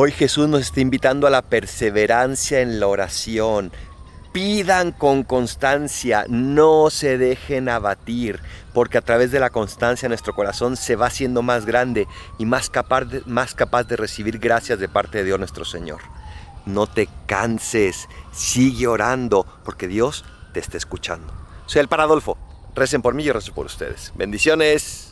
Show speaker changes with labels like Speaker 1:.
Speaker 1: Hoy Jesús nos está invitando a la perseverancia en la oración. Pidan con constancia, no se dejen abatir, porque a través de la constancia nuestro corazón se va haciendo más grande y más capaz de, recibir gracias de parte de Dios nuestro Señor. No te canses, sigue orando, porque Dios te está escuchando. Soy el Paradolfo. Recen por mí y yo rezo por ustedes. Bendiciones.